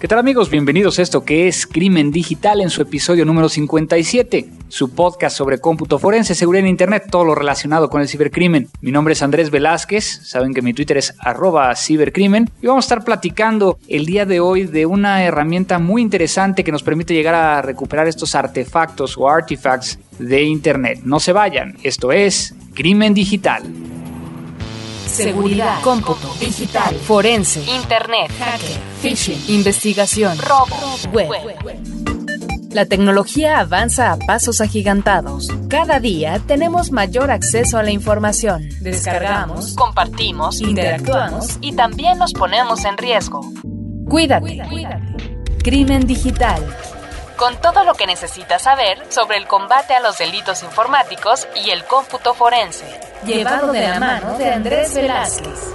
¿Qué tal amigos? Bienvenidos a esto que es Crimen Digital en su episodio número 57, su podcast sobre cómputo forense, seguridad en Internet, todo lo relacionado con el cibercrimen. Mi nombre es Andrés Velázquez, saben que mi Twitter es arroba cibercrimen y vamos a estar platicando el día de hoy de una herramienta muy interesante que nos permite llegar a recuperar estos artefactos o artifacts de Internet. No se vayan, esto es Crimen Digital. Seguridad, cómputo, digital, forense, internet, hacker, phishing, investigación, robo, web. La tecnología avanza a pasos agigantados. Cada día tenemos mayor acceso a la información. Descargamos, compartimos, interactuamos y también nos ponemos en riesgo. Cuídate. Crimen digital. Con todo lo que necesitas saber sobre el combate a los delitos informáticos y el cómputo forense llevado de la mano de Andrés Velázquez.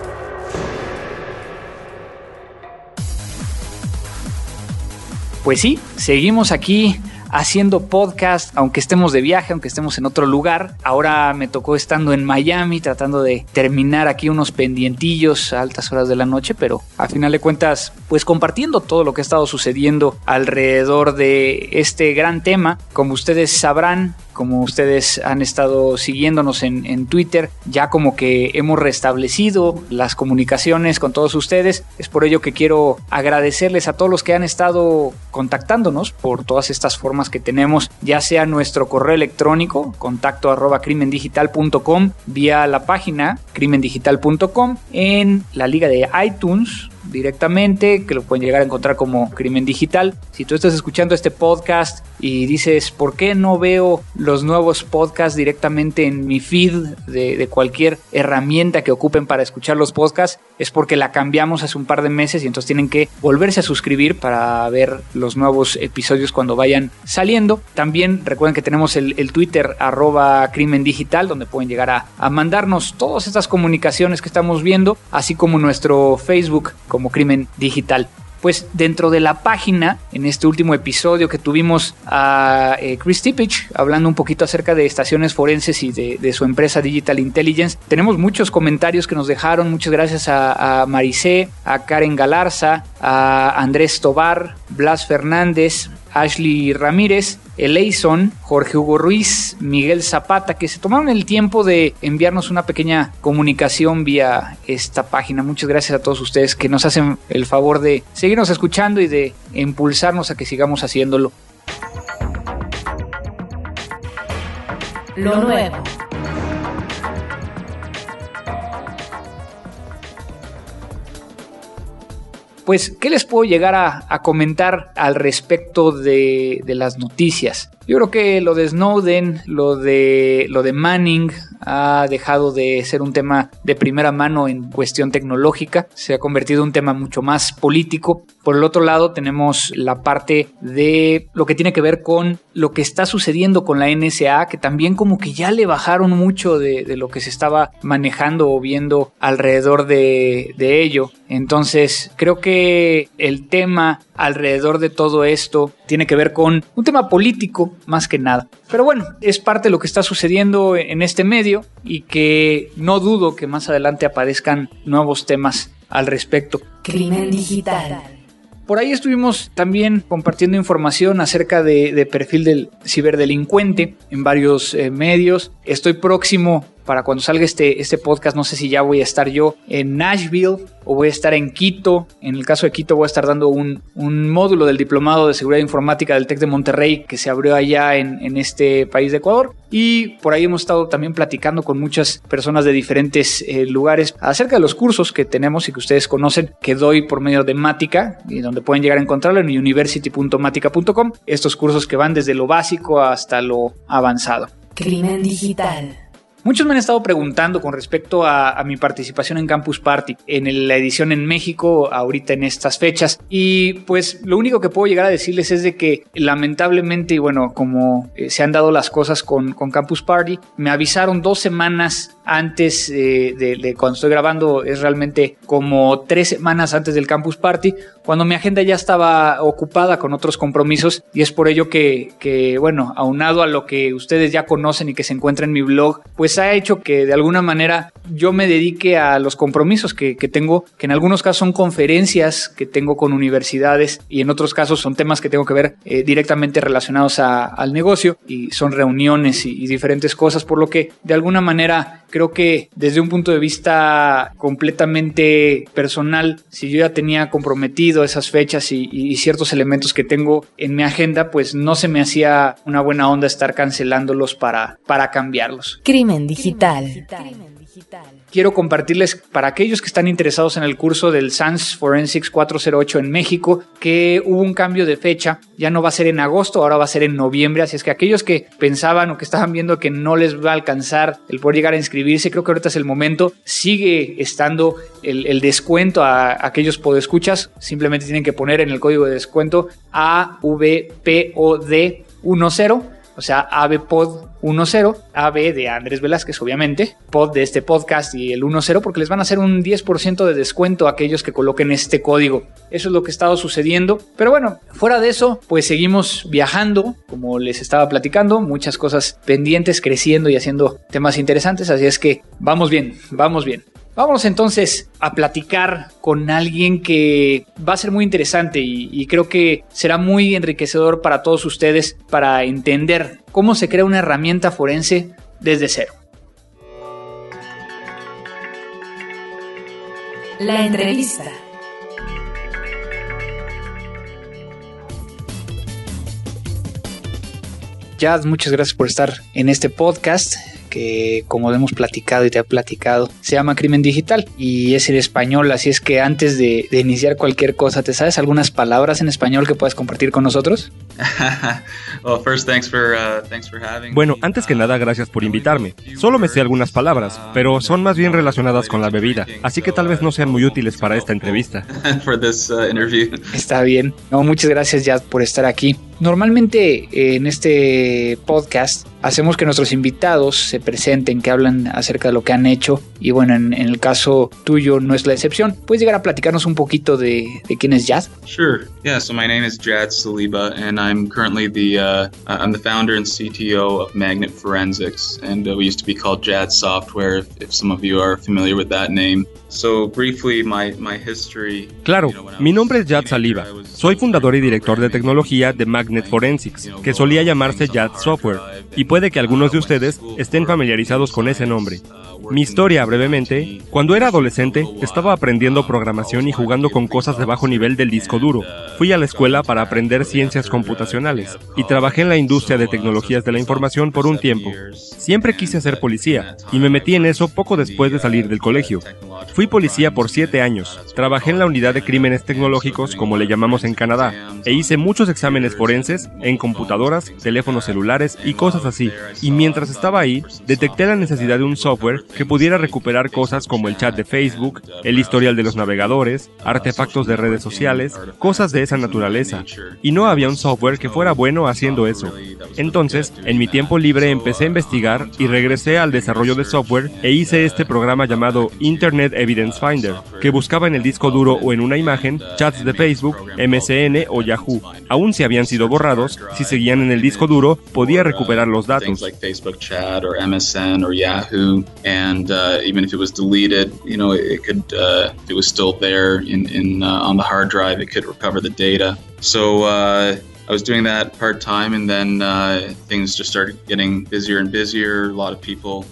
Pues sí, seguimos aquí haciendo podcast, aunque estemos de viaje, aunque estemos en otro lugar. Ahora me tocó estando en Miami, tratando de terminar aquí unos pendientillos a altas horas de la noche, pero a final de cuentas, pues compartiendo todo lo que ha estado sucediendo alrededor de este gran tema. Como ustedes sabrán, como ustedes han estado siguiéndonos en, Twitter, ya como que hemos restablecido las comunicaciones con todos ustedes. Es por ello que quiero agradecerles a todos los que han estado contactándonos por todas estas formas que tenemos, ya sea nuestro correo electrónico, contacto arroba crimendigital.com, vía la página crimendigital.com, en la liga de iTunes, directamente, que lo pueden llegar a encontrar como Crimen Digital. Si tú estás escuchando este podcast y dices, ¿por qué no veo los nuevos podcasts directamente en mi feed de, cualquier herramienta que ocupen para escuchar los podcasts? Es porque la cambiamos hace un par de meses y entonces tienen que volverse a suscribir para ver los nuevos episodios cuando vayan saliendo. También recuerden que tenemos el, el Twitter arroba Crimen Digital, donde pueden llegar a, a mandarnos todas estas comunicaciones que estamos viendo, así como nuestro Facebook como crimen digital. Pues dentro de la página, en este último episodio que tuvimos a eh, Chris Tippich hablando un poquito acerca de estaciones forenses y de, su empresa Digital Intelligence, tenemos muchos comentarios que nos dejaron. Muchas gracias a, a Maricé, a Karen Galarza, a Andrés Tobar, Blas Fernández, Ashley Ramírez, Eleison, Jorge Hugo Ruiz, Miguel Zapata, que se tomaron el tiempo de enviarnos una pequeña comunicación vía esta página. Muchas gracias a todos ustedes que nos hacen el favor de seguirnos escuchando y de impulsarnos a que sigamos haciéndolo. Lo nuevo. Pues, ¿qué les puedo llegar a, comentar al respecto de, las noticias? Yo creo que lo de Snowden, lo de, lo de Manning, ha dejado de ser un tema de primera mano en cuestión tecnológica, se ha convertido en un tema mucho más político. Por el otro lado, tenemos la parte de lo que tiene que ver con lo que está sucediendo con la NSA, que también como que ya le bajaron mucho de, lo que se estaba manejando o viendo alrededor de, de ello. Entonces, creo que el tema alrededor de todo esto tiene que ver con un tema político más que nada. Pero bueno, es parte de lo que está sucediendo en este medio y que no dudo que más adelante aparezcan nuevos temas al respecto. Crimen digital. Por ahí estuvimos también compartiendo información acerca de, de perfil del ciberdelincuente en varios eh, medios. Estoy próximo para cuando salga este, este podcast, no sé si ya voy a estar yo en Nashville o voy a estar en Quito. En el caso de Quito voy a estar dando un, un módulo del Diplomado de Seguridad Informática del TEC de Monterrey que se abrió allá en, en, este país de Ecuador. Y por ahí hemos estado también platicando con muchas personas de diferentes eh, lugares acerca de los cursos que tenemos y que ustedes conocen que doy por medio de Mática y donde pueden llegar a encontrarlo en university.matica.com. Estos cursos que van desde lo básico hasta lo avanzado. Crimen digital. Muchos me han estado preguntando con respecto a, mi participación en Campus Party, en la edición en México, ahorita en estas fechas. Y pues lo único que puedo llegar a decirles es de que lamentablemente, y bueno, como eh, se han dado las cosas con, con, Campus Party, me avisaron dos semanas antes eh, de, de, cuando estoy grabando, es realmente como tres semanas antes del Campus Party, cuando mi agenda ya estaba ocupada con otros compromisos y es por ello que, que bueno, aunado a lo que ustedes ya conocen y que se encuentra en mi blog, pues pues ha hecho que de alguna manera yo me dedique a los compromisos que, tengo, que en algunos casos son conferencias que tengo con universidades y en otros casos son temas que tengo que ver eh, directamente relacionados al negocio y son reuniones y, diferentes cosas, por lo que de alguna manera creo que desde un punto de vista completamente personal, si yo ya tenía comprometido esas fechas y, y ciertos elementos que tengo en mi agenda, pues no se me hacía una buena onda estar cancelándolos para, para cambiarlos. Crimen digital. Quiero compartirles para aquellos que están interesados en el curso del SANS Forensics 408 en México que hubo un cambio de fecha, ya no va a ser en agosto, ahora va a ser en noviembre, así es que aquellos que pensaban o que estaban viendo que no les va a alcanzar el poder llegar a inscribirse, creo que ahorita es el momento, sigue estando el, descuento a, aquellos podescuchas, simplemente tienen que poner en el código de descuento AVPOD 10 o sea, AVPod 10, AB de Andrés Velázquez, obviamente, pod de este podcast y el 10, porque les van a hacer un 10% de descuento a aquellos que coloquen este código. Eso es lo que ha estado sucediendo. Pero bueno, fuera de eso, pues seguimos viajando, como les estaba platicando, muchas cosas pendientes, creciendo y haciendo temas interesantes, así es que vamos bien, vamos bien. Vamos entonces a platicar con alguien que va a ser muy interesante y, creo que será muy enriquecedor para todos ustedes para entender cómo se crea una herramienta forense desde cero. La entrevista. Jazz, muchas gracias por estar en este podcast que como hemos platicado y te ha platicado, se llama Crimen Digital y es en español, así es que antes de, iniciar cualquier cosa, ¿te sabes algunas palabras en español que puedas compartir con nosotros? Uh, bueno, antes que nada, gracias por invitarme. Solo me sé algunas palabras, pero son más bien relacionadas con la bebida, así que tal vez no sean muy útiles para esta entrevista. Uh, Está bien. No, muchas gracias ya por estar aquí. Normalmente en este podcast hacemos que nuestros invitados se presenten, que hablan acerca de lo que han hecho y bueno, en, el caso tuyo no es la excepción. ¿Puedes llegar a platicarnos un poquito de, de quién es Jad? Sure. Yeah, so my name is Jad Saliba and I'm currently the uh, I'm the founder and CTO of Magnet Forensics and uh, we used to be called Jad Software if, if some of you are familiar with that name. So briefly my my history Claro, mi nombre es Jad Saliba. Soy fundador y director de tecnología de Magnet Forensics, que solía llamarse Jad Software, y puede que algunos de ustedes estén familiarizados con ese nombre. Mi historia, brevemente, cuando era adolescente estaba aprendiendo programación y jugando con cosas de bajo nivel del disco duro. Fui a la escuela para aprender ciencias computacionales y trabajé en la industria de tecnologías de la información por un tiempo. Siempre quise ser policía y me metí en eso poco después de salir del colegio. Fui policía por siete años, trabajé en la unidad de crímenes tecnológicos como le llamamos en Canadá e hice muchos exámenes forenses en computadoras, teléfonos celulares y cosas así. Y mientras estaba ahí, detecté la necesidad de un software que pudiera recuperar cosas como el chat de Facebook, el historial de los navegadores, artefactos de redes sociales, cosas de esa naturaleza. Y no había un software que fuera bueno haciendo eso. Entonces, en mi tiempo libre empecé a investigar y regresé al desarrollo de software e hice este programa llamado Internet Evidence Finder, que buscaba en el disco duro o en una imagen chats de Facebook, MSN o Yahoo. Aún si habían sido borrados, si seguían en el disco duro, podía recuperar los datos. And uh, even if it was deleted, you know, it, could uh, if it was still there in, in uh, on the hard drive, it could recover the data. So uh, I was doing that part time, and then uh, things just started getting busier and busier. A lot of people.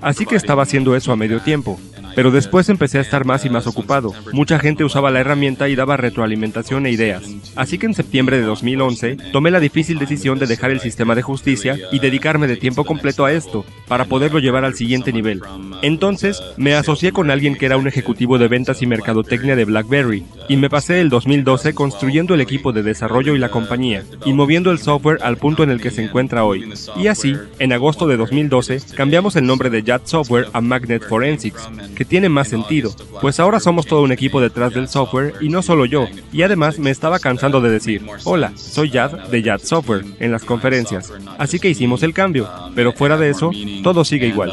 Así que estaba haciendo eso a medio tiempo. Pero después empecé a estar más y más ocupado. Mucha gente usaba la herramienta y daba retroalimentación e ideas. Así que en septiembre de 2011 tomé la difícil decisión de dejar el sistema de justicia y dedicarme de tiempo completo a esto, para poderlo llevar al siguiente nivel. Entonces me asocié con alguien que era un ejecutivo de ventas y mercadotecnia de BlackBerry, y me pasé el 2012 construyendo el equipo de desarrollo y la compañía, y moviendo el software al punto en el que se encuentra hoy. Y así, en agosto de 2012, cambiamos el nombre de JAT Software a Magnet Forensics, que tiene más sentido, pues ahora somos todo un equipo detrás del software y no solo yo, y además me estaba cansando de decir, hola, soy Jad de Jad Software en las conferencias, así que hicimos el cambio, pero fuera de eso, todo sigue igual.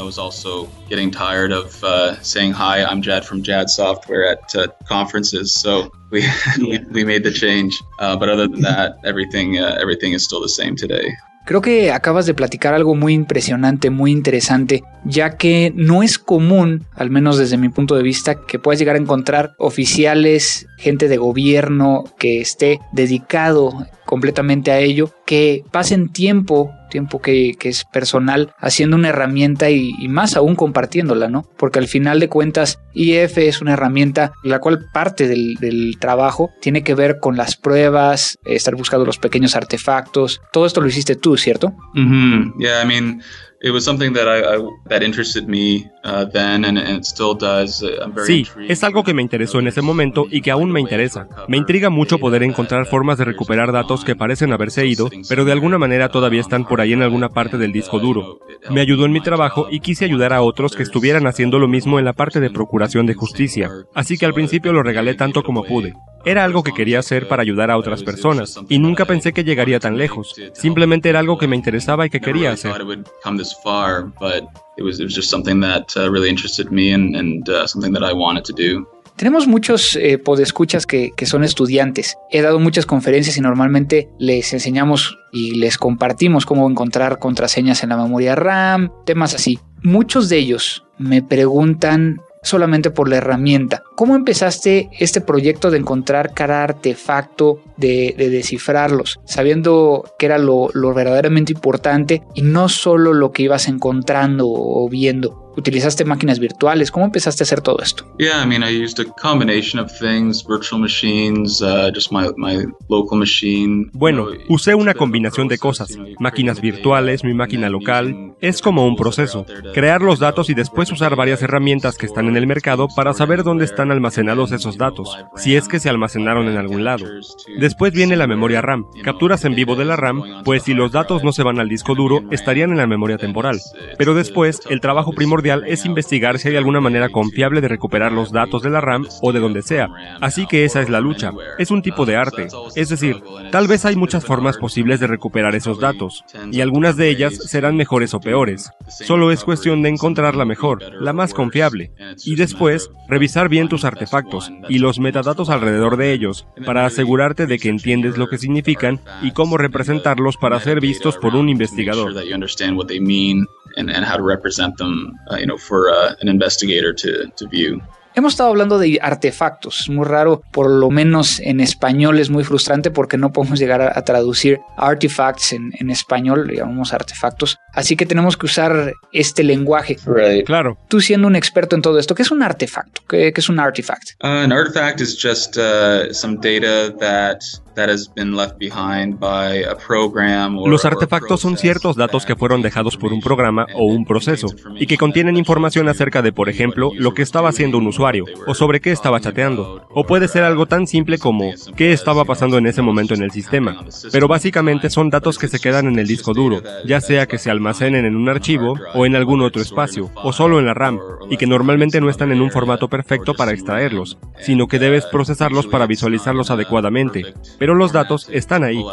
we, we made the change. Uh, but other than that, uh, everything is still the same today. Creo que acabas de platicar algo muy impresionante, muy interesante, ya que no es común, al menos desde mi punto de vista, que puedas llegar a encontrar oficiales, gente de gobierno que esté dedicado completamente a ello, que pasen tiempo, tiempo que, es personal, haciendo una herramienta y, más aún compartiéndola, ¿no? Porque al final de cuentas, IF es una herramienta la cual parte del, trabajo tiene que ver con las pruebas, estar buscando los pequeños artefactos. Todo esto lo hiciste tú, ¿cierto? Mm Yeah, I mean, Sí, es algo que me interesó en ese momento y que aún me interesa. Me intriga mucho poder encontrar formas de recuperar datos que parecen haberse ido, pero de alguna manera todavía están por ahí en alguna parte del disco duro. Me ayudó en mi trabajo y quise ayudar a otros que estuvieran haciendo lo mismo en la parte de procuración de justicia, así que al principio lo regalé tanto como pude. Era algo que quería hacer para ayudar a otras personas, y nunca pensé que llegaría tan lejos. Simplemente era algo que me interesaba y que quería hacer. Tenemos muchos eh, podescuchas que, que son estudiantes. He dado muchas conferencias y normalmente les enseñamos y les compartimos cómo encontrar contraseñas en la memoria RAM, temas así. Muchos de ellos me preguntan solamente por la herramienta. ¿Cómo empezaste este proyecto de encontrar cada artefacto, de, descifrarlos, sabiendo que era lo, lo verdaderamente importante y no solo lo que ibas encontrando o viendo? ¿Utilizaste máquinas virtuales? ¿Cómo empezaste a hacer todo esto? Bueno, usé una combinación de cosas. Máquinas virtuales, mi máquina local. Es como un proceso. Crear los datos y después usar varias herramientas que están en el mercado para saber dónde están almacenados esos datos, si es que se almacenaron en algún lado. Después viene la memoria RAM. Capturas en vivo de la RAM, pues si los datos no se van al disco duro, estarían en la memoria temporal. Pero después, el trabajo primordial es investigar si hay alguna manera confiable de recuperar los datos de la RAM o de donde sea. Así que esa es la lucha. Es un tipo de arte. Es decir, tal vez hay muchas formas posibles de recuperar esos datos, y algunas de ellas serán mejores o. Solo es cuestión de encontrar la mejor, la más confiable, y después revisar bien tus artefactos y los metadatos alrededor de ellos para asegurarte de que entiendes lo que significan y cómo representarlos para ser vistos por un investigador. and, and how to represent them, you know, for an investigator to, to view. Hemos estado hablando de artefactos, muy raro, por lo menos en español es muy frustrante porque no podemos llegar a, traducir artifacts en, en, español, llamamos artefactos, así que tenemos que usar este lenguaje. Claro. Tú siendo un experto en todo esto, ¿qué es un artefacto? ¿Qué, qué es un artifact? Uh, an artifact is just uh, some data that los artefactos son ciertos datos que fueron dejados por un programa o un proceso y que contienen información acerca de, por ejemplo, lo que estaba haciendo un usuario o sobre qué estaba chateando. O puede ser algo tan simple como qué estaba pasando en ese momento en el sistema. Pero básicamente son datos que se quedan en el disco duro, ya sea que se almacenen en un archivo o en algún otro espacio, o solo en la RAM, y que normalmente no están en un formato perfecto para extraerlos, sino que debes procesarlos para visualizarlos adecuadamente pero los datos están ahí.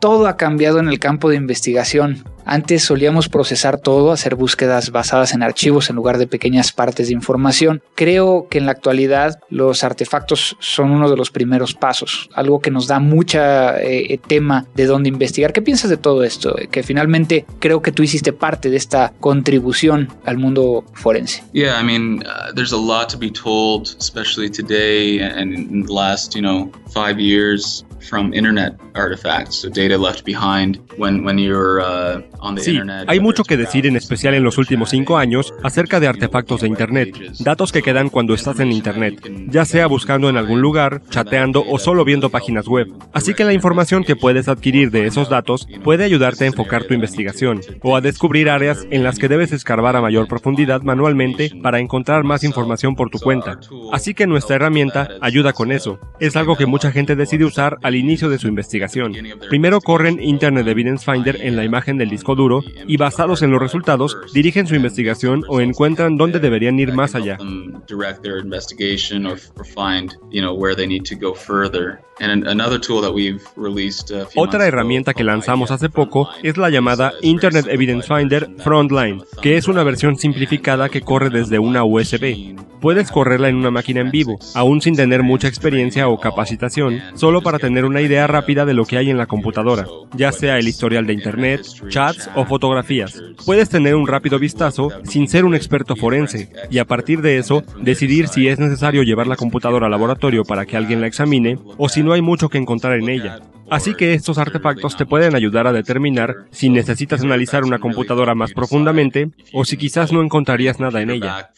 Todo ha cambiado en el campo de investigación. Antes solíamos procesar todo, hacer búsquedas basadas en archivos en lugar de pequeñas partes de información. Creo que en la actualidad los artefactos son uno de los primeros pasos, algo que nos da mucha eh, eh, tema de dónde investigar. ¿Qué piensas de todo esto? Que finalmente creo que tú hiciste parte de esta contribución al mundo forense. Yeah, I mean, uh, there's a lot to be told, especially today and in the last, you know, five years from internet artifacts, so data left behind when when you're uh, Sí, hay mucho que decir en especial en los últimos cinco años acerca de artefactos de Internet, datos que quedan cuando estás en Internet, ya sea buscando en algún lugar, chateando o solo viendo páginas web. Así que la información que puedes adquirir de esos datos puede ayudarte a enfocar tu investigación o a descubrir áreas en las que debes escarbar a mayor profundidad manualmente para encontrar más información por tu cuenta. Así que nuestra herramienta ayuda con eso. Es algo que mucha gente decide usar al inicio de su investigación. Primero corren Internet Evidence Finder en la imagen del disco duro y basados en los resultados dirigen su investigación o encuentran dónde deberían ir más allá. Otra herramienta que lanzamos hace poco es la llamada Internet Evidence Finder Frontline, que es una versión simplificada que corre desde una USB. Puedes correrla en una máquina en vivo, aún sin tener mucha experiencia o capacitación, solo para tener una idea rápida de lo que hay en la computadora, ya sea el historial de Internet, chats o fotografías. Puedes tener un rápido vistazo sin ser un experto forense y a partir de eso decidir si es necesario llevar la computadora al laboratorio para que alguien la examine o si no hay mucho que encontrar en ella. Así que estos artefactos te pueden ayudar a determinar si necesitas analizar una computadora más profundamente o si quizás no encontrarías nada en ella.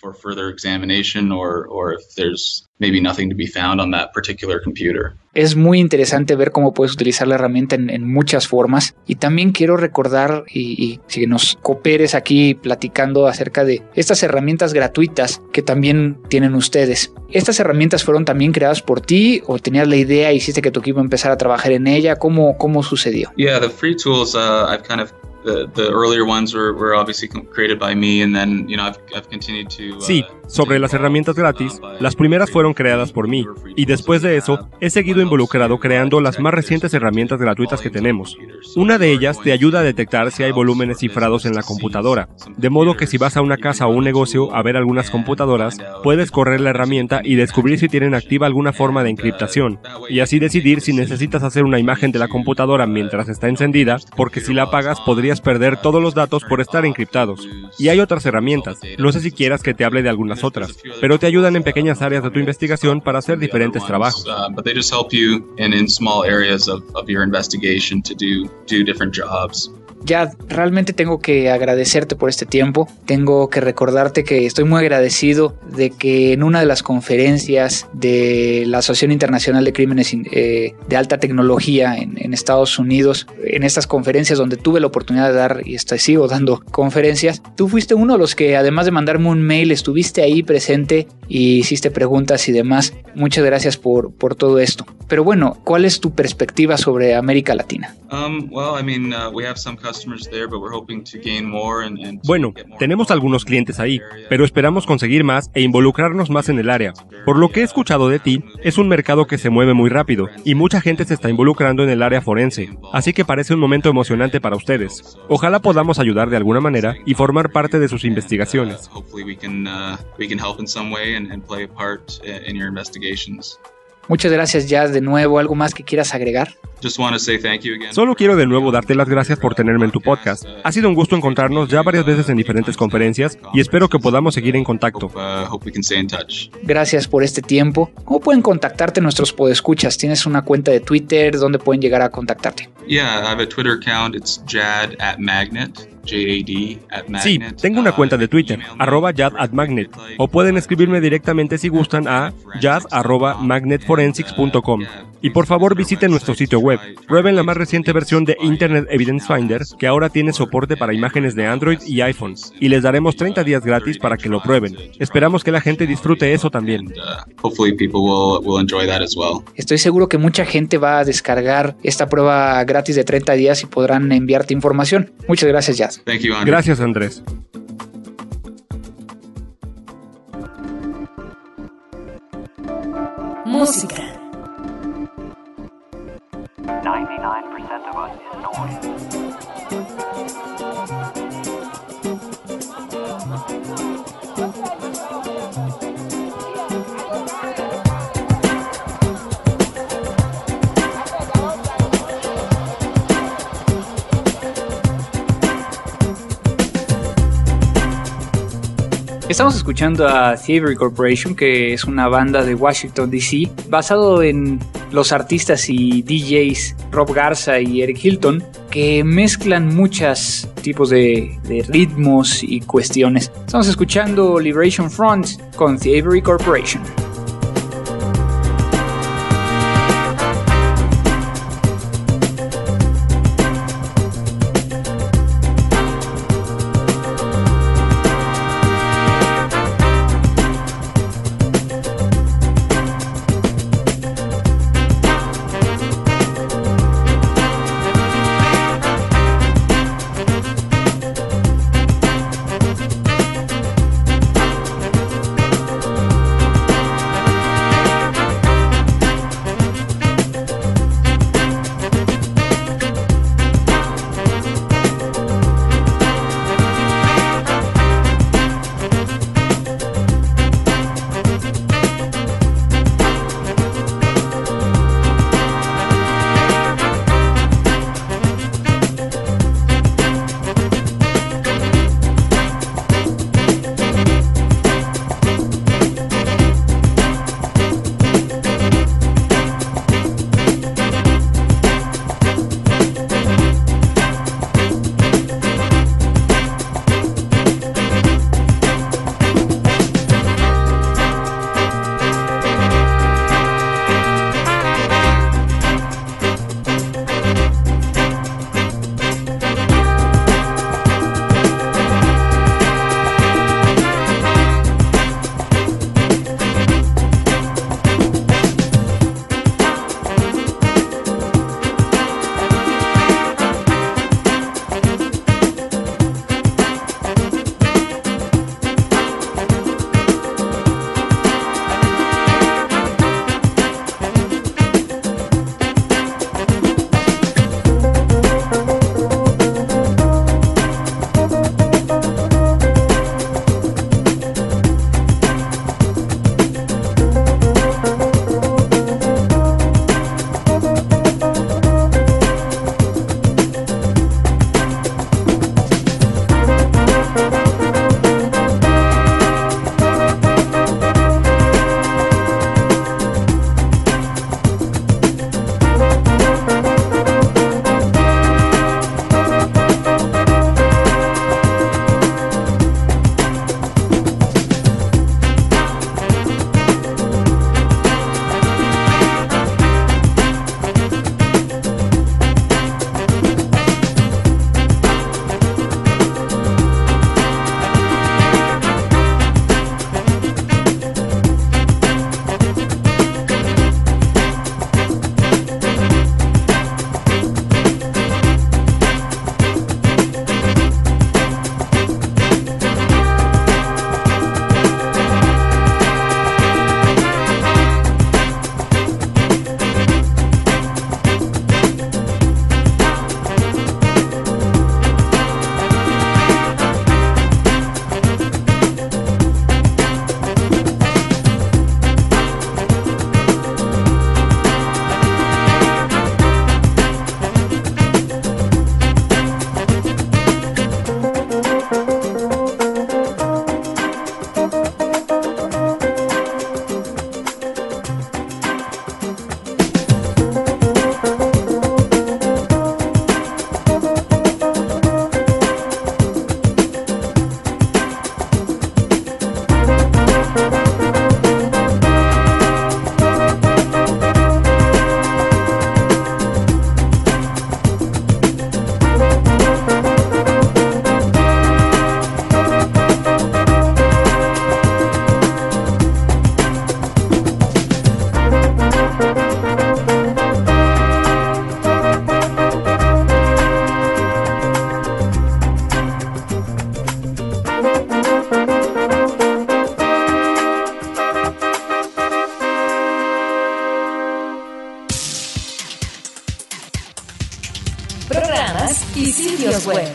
Es muy interesante ver cómo puedes utilizar la herramienta en, muchas formas y también quiero recordar y, y que nos cooperes aquí platicando acerca de estas herramientas gratuitas que también tienen ustedes. ¿Estas herramientas fueron también creadas por ti o tenías la idea y hiciste que tu equipo empezara a trabajar en ella? ¿Cómo, cómo sucedió? Yeah, the free tools uh, I've kind of Sí, sobre las herramientas gratis, las primeras fueron creadas por mí, y después de eso, he seguido involucrado creando las más recientes herramientas gratuitas que tenemos. Una de ellas te ayuda a detectar si hay volúmenes cifrados en la computadora, de modo que si vas a una casa o un negocio a ver algunas computadoras, puedes correr la herramienta y descubrir si tienen activa alguna forma de encriptación, y así decidir si necesitas hacer una imagen de la computadora mientras está encendida, porque si la apagas podrías perder todos los datos por estar encriptados. Y hay otras herramientas, no sé si quieras que te hable de algunas otras, pero te ayudan en pequeñas áreas de tu investigación para hacer diferentes trabajos. Ya realmente tengo que agradecerte por este tiempo. Tengo que recordarte que estoy muy agradecido de que en una de las conferencias de la Asociación Internacional de Crímenes eh, de Alta Tecnología en, Estados Unidos, en estas conferencias donde tuve la oportunidad de dar y estoy, sigo dando conferencias, tú fuiste uno de los que además de mandarme un mail, estuviste ahí presente y hiciste preguntas y demás. Muchas gracias por, por todo esto. Pero bueno, ¿cuál es tu perspectiva sobre América Latina? Um, well, I mean, uh, we have some bueno, tenemos algunos clientes ahí, pero esperamos conseguir más e involucrarnos más en el área. Por lo que he escuchado de ti, es un mercado que se mueve muy rápido y mucha gente se está involucrando en el área forense, así que parece un momento emocionante para ustedes. Ojalá podamos ayudar de alguna manera y formar parte de sus investigaciones. Muchas gracias ya de nuevo. ¿Algo más que quieras agregar? Solo quiero de nuevo darte las gracias por tenerme en tu podcast. Ha sido un gusto encontrarnos ya varias veces en diferentes conferencias y espero que podamos seguir en contacto. Uh, gracias por este tiempo. ¿Cómo pueden contactarte nuestros podescuchas? ¿Tienes una cuenta de Twitter? ¿Dónde pueden llegar a contactarte? Yeah, I have a Twitter account. It's jad at magnet. Sí, tengo una cuenta de Twitter, arroba magnet, o pueden escribirme directamente si gustan a jad arroba magnetforensics.com. Y por favor visiten nuestro sitio web. Prueben la más reciente versión de Internet Evidence Finder, que ahora tiene soporte para imágenes de Android y iPhone, y les daremos 30 días gratis para que lo prueben. Esperamos que la gente disfrute eso también. Estoy seguro que mucha gente va a descargar esta prueba gratis de 30 días y podrán enviarte información. Muchas gracias, Jazz. Gracias, Andrés. Música. Estamos escuchando a Thievery Corporation, que es una banda de Washington, D.C., basado en los artistas y DJs Rob Garza y Eric Hilton, que mezclan muchos tipos de, ritmos y cuestiones. Estamos escuchando Liberation Front con Thievery Corporation. Web.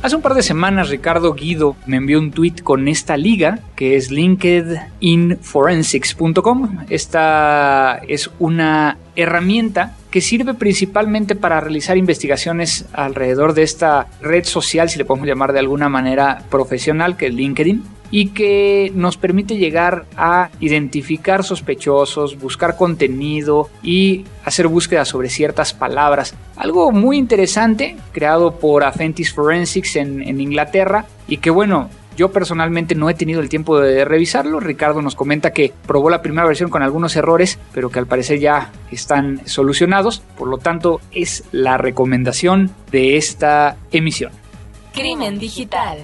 Hace un par de semanas Ricardo Guido me envió un tweet con esta liga que es linkedinforensics.com. Esta es una herramienta que sirve principalmente para realizar investigaciones alrededor de esta red social, si le podemos llamar de alguna manera profesional, que es LinkedIn y que nos permite llegar a identificar sospechosos, buscar contenido y hacer búsquedas sobre ciertas palabras. Algo muy interesante creado por Aventis Forensics en, en Inglaterra y que bueno, yo personalmente no he tenido el tiempo de revisarlo. Ricardo nos comenta que probó la primera versión con algunos errores, pero que al parecer ya están solucionados. Por lo tanto, es la recomendación de esta emisión. Crimen digital.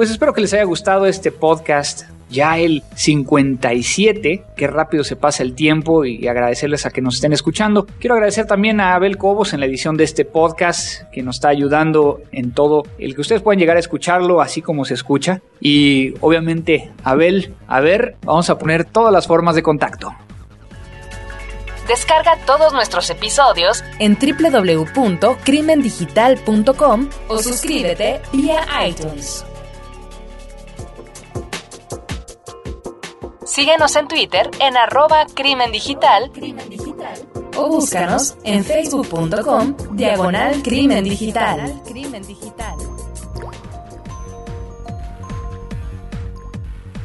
Pues espero que les haya gustado este podcast. Ya el 57, qué rápido se pasa el tiempo y agradecerles a que nos estén escuchando. Quiero agradecer también a Abel Cobos en la edición de este podcast, que nos está ayudando en todo el que ustedes puedan llegar a escucharlo así como se escucha. Y obviamente, Abel, a ver, vamos a poner todas las formas de contacto. Descarga todos nuestros episodios en www.crimendigital.com o suscríbete vía iTunes. Síguenos en Twitter en arroba crimen digital o búscanos en facebook.com diagonal crimen digital.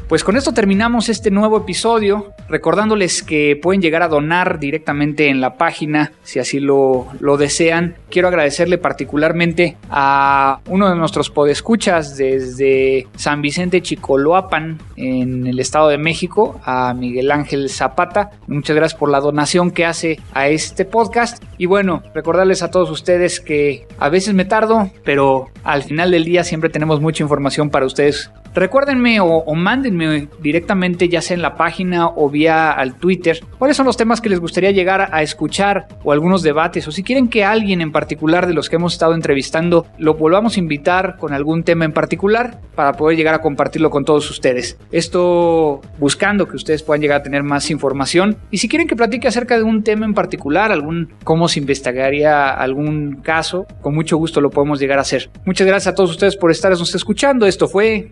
Pues con esto terminamos este nuevo episodio, recordándoles que pueden llegar a donar directamente en la página si así lo, lo desean. Quiero agradecerle particularmente a uno de nuestros podescuchas desde San Vicente Chicoloapan en el Estado de México, a Miguel Ángel Zapata. Muchas gracias por la donación que hace a este podcast. Y bueno, recordarles a todos ustedes que a veces me tardo, pero al final del día siempre tenemos mucha información para ustedes Recuérdenme o, o, mándenme directamente, ya sea en la página o vía al Twitter, cuáles son los temas que les gustaría llegar a escuchar o algunos debates, o si quieren que alguien en particular de los que hemos estado entrevistando lo volvamos a invitar con algún tema en particular para poder llegar a compartirlo con todos ustedes. Esto buscando que ustedes puedan llegar a tener más información. Y si quieren que platique acerca de un tema en particular, algún cómo se investigaría algún caso, con mucho gusto lo podemos llegar a hacer. Muchas gracias a todos ustedes por estarnos escuchando. Esto fue